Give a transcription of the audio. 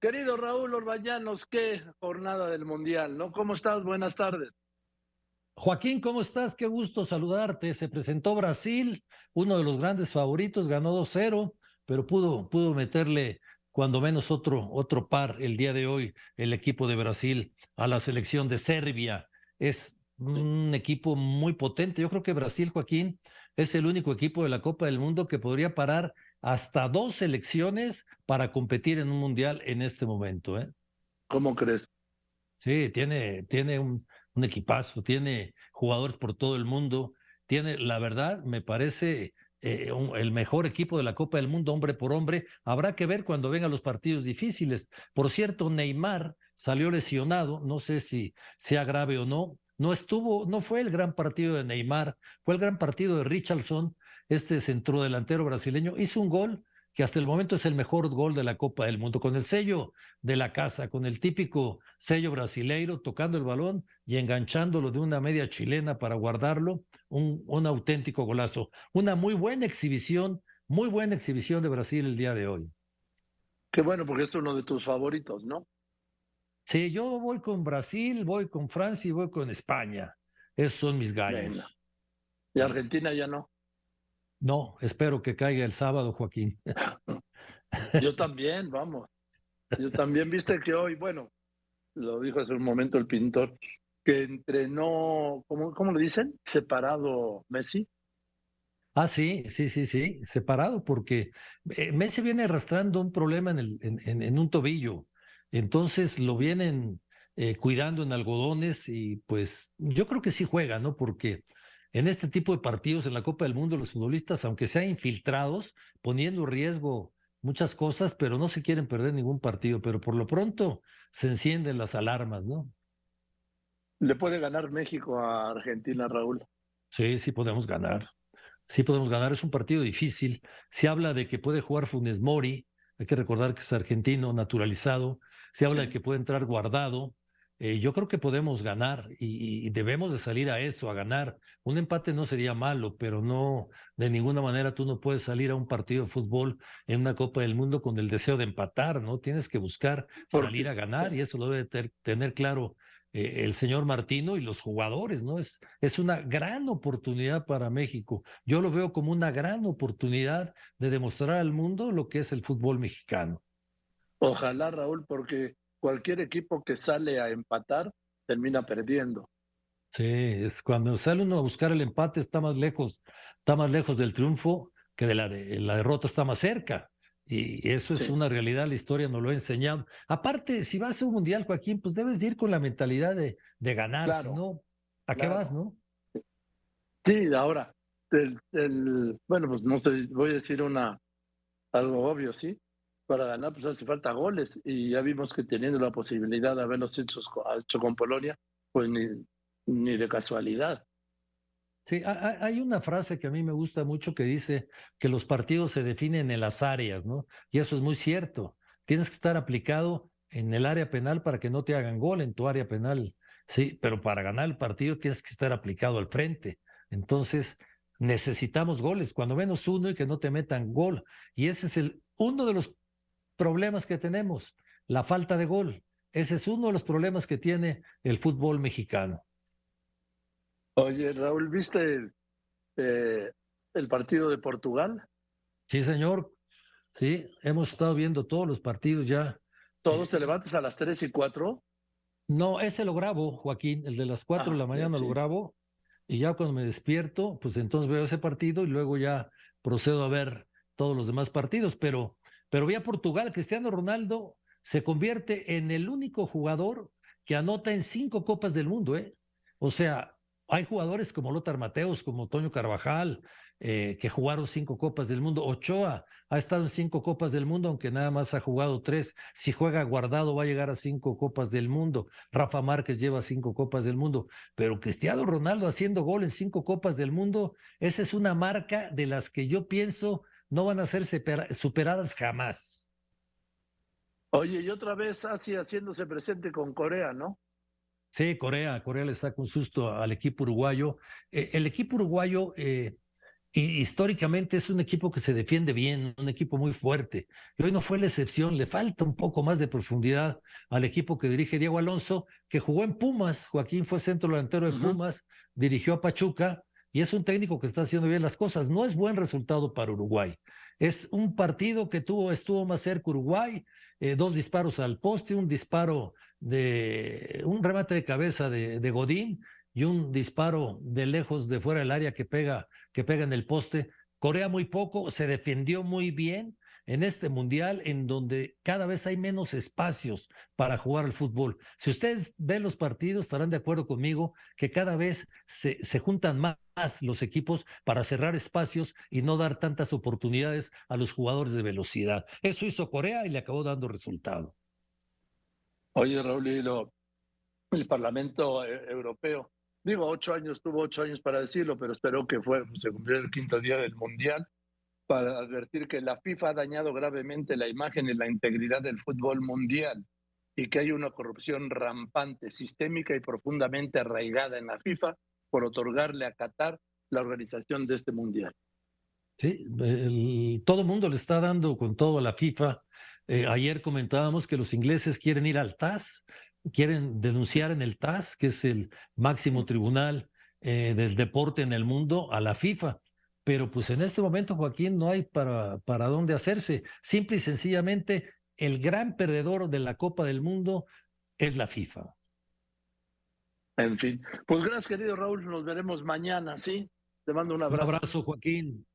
Querido Raúl Orbañanos, qué jornada del Mundial, ¿no? ¿Cómo estás? Buenas tardes. Joaquín, ¿cómo estás? Qué gusto saludarte. Se presentó Brasil, uno de los grandes favoritos, ganó 2-0, pero pudo, pudo meterle cuando menos otro, otro par el día de hoy, el equipo de Brasil a la selección de Serbia. Es un equipo muy potente. Yo creo que Brasil, Joaquín, es el único equipo de la Copa del Mundo que podría parar hasta dos selecciones para competir en un mundial en este momento. ¿eh? ¿Cómo crees? Sí, tiene, tiene un, un equipazo, tiene jugadores por todo el mundo, tiene, la verdad, me parece eh, el mejor equipo de la Copa del Mundo, hombre por hombre. Habrá que ver cuando vengan los partidos difíciles. Por cierto, Neymar salió lesionado, no sé si sea grave o no. No estuvo, no fue el gran partido de Neymar, fue el gran partido de Richardson, este centrodelantero brasileño. Hizo un gol que hasta el momento es el mejor gol de la Copa del Mundo, con el sello de la casa, con el típico sello brasileiro, tocando el balón y enganchándolo de una media chilena para guardarlo, un, un auténtico golazo. Una muy buena exhibición, muy buena exhibición de Brasil el día de hoy. Qué bueno, porque es uno de tus favoritos, ¿no? Sí, yo voy con Brasil, voy con Francia y voy con España. Esos son mis gallos. ¿Y Argentina ya no? No, espero que caiga el sábado, Joaquín. Yo también, vamos. Yo también viste que hoy, bueno, lo dijo hace un momento el pintor, que entrenó, ¿cómo, cómo le dicen? Separado Messi. Ah, sí, sí, sí, sí, separado, porque eh, Messi viene arrastrando un problema en, el, en, en, un tobillo. Entonces lo vienen eh, cuidando en algodones y pues yo creo que sí juega, ¿no? Porque en este tipo de partidos en la Copa del Mundo, los futbolistas, aunque sean infiltrados, poniendo en riesgo muchas cosas, pero no se quieren perder ningún partido, pero por lo pronto se encienden las alarmas, ¿no? ¿Le puede ganar México a Argentina, Raúl? Sí, sí podemos ganar. Sí podemos ganar. Es un partido difícil. Se habla de que puede jugar Funes Mori. Hay que recordar que es argentino, naturalizado. Se habla de que puede entrar guardado. Eh, yo creo que podemos ganar y, debemos de salir a eso, a ganar. Un empate no sería malo, pero no, de ninguna manera tú no puedes salir a un partido de fútbol en una Copa del Mundo con el deseo de empatar, ¿no? Tienes que buscar salir a ganar y eso lo debe tener claro eh, el señor Martino y los jugadores, ¿no? Es, es una gran oportunidad para México. Yo lo veo como una gran oportunidad de demostrar al mundo lo que es el fútbol mexicano. Ojalá, Raúl, porque cualquier equipo que sale a empatar termina perdiendo. Sí, es cuando sale uno a buscar el empate está más lejos, está más lejos del triunfo que de la, de, la derrota está más cerca. Y eso es una realidad, la historia nos lo ha enseñado. Aparte, si vas a un mundial, Joaquín, pues debes ir con la mentalidad de, de ganar, ¿no? ¿A qué vas, no? Sí, ahora, el, el, bueno, pues no sé, voy a decir una algo obvio, ¿sí? Para ganar, pues hace falta goles. Y ya vimos que teniendo la posibilidad de haberlos hecho, hecho con Polonia, pues ni, ni de casualidad. Sí, hay una frase que a mí me gusta mucho que dice que los partidos se definen en las áreas, ¿no? Y eso es muy cierto. Tienes que estar aplicado en el área penal para que no te hagan gol en tu área penal. Sí, pero para ganar el partido tienes que estar aplicado al frente. Entonces, necesitamos goles, cuando menos uno y que no te metan gol. Y ese es el uno de los problemas que tenemos, la falta de gol. Ese es uno de los problemas que tiene el fútbol mexicano. Oye, Raúl, ¿viste eh, el partido de Portugal? Sí, señor. Sí, hemos estado viendo todos los partidos ya. ¿Todos te levantas a las tres y cuatro? No, ese lo grabo, Joaquín, el de las cuatro de la ah, mañana lo grabo y ya cuando me despierto, pues entonces veo ese partido y luego ya procedo a ver todos los demás partidos, pero pero vía Portugal, Cristiano Ronaldo se convierte en el único jugador que anota en cinco copas del mundo, ¿eh? O sea, hay jugadores como Lothar Mateos, como Toño Carvajal, eh, que jugaron cinco copas del mundo. Ochoa ha estado en cinco copas del mundo, aunque nada más ha jugado tres. Si juega guardado, va a llegar a cinco copas del mundo. Rafa Márquez lleva cinco copas del mundo. Pero Cristiano Ronaldo haciendo gol en cinco copas del mundo, esa es una marca de las que yo pienso no van a ser superadas jamás. Oye, y otra vez Asia haciéndose presente con Corea, ¿no? Sí, Corea, Corea le saca un susto al equipo uruguayo. Eh, el equipo uruguayo, eh, históricamente es un equipo que se defiende bien, un equipo muy fuerte. Y hoy no fue la excepción, le falta un poco más de profundidad al equipo que dirige Diego Alonso, que jugó en Pumas. Joaquín fue centro delantero de Pumas, dirigió a Pachuca y es un técnico que está haciendo bien las cosas. No es buen resultado para Uruguay. Es un partido que tuvo, estuvo más cerca Uruguay, eh, dos disparos al poste, un disparo de un remate de cabeza de, de Godín y un disparo de lejos de fuera del área que pega, que pega en el poste. Corea muy poco, se defendió muy bien en este mundial en donde cada vez hay menos espacios para jugar al fútbol. Si ustedes ven los partidos, estarán de acuerdo conmigo que cada vez se, se juntan más los equipos para cerrar espacios y no dar tantas oportunidades a los jugadores de velocidad. Eso hizo Corea y le acabó dando resultado. Oye, Raúl, el Parlamento eh, Europeo Digo, ocho años, tuvo ocho años para decirlo, pero espero que fue, se cumplió el quinto día del Mundial para advertir que la FIFA ha dañado gravemente la imagen y la integridad del fútbol mundial y que hay una corrupción rampante, sistémica y profundamente arraigada en la FIFA por otorgarle a Qatar la organización de este Mundial. Sí, todo el mundo le está dando con todo a la FIFA. Eh, ayer comentábamos que los ingleses quieren ir al TAS, quieren denunciar en el TAS, que es el máximo tribunal eh, del deporte en el mundo, a la FIFA. Pero pues en este momento, Joaquín, no hay para, para dónde hacerse. Simple y sencillamente, el gran perdedor de la Copa del Mundo es la FIFA. En fin, pues gracias querido Raúl, nos veremos mañana, ¿sí? Te mando un abrazo. Un abrazo, Joaquín.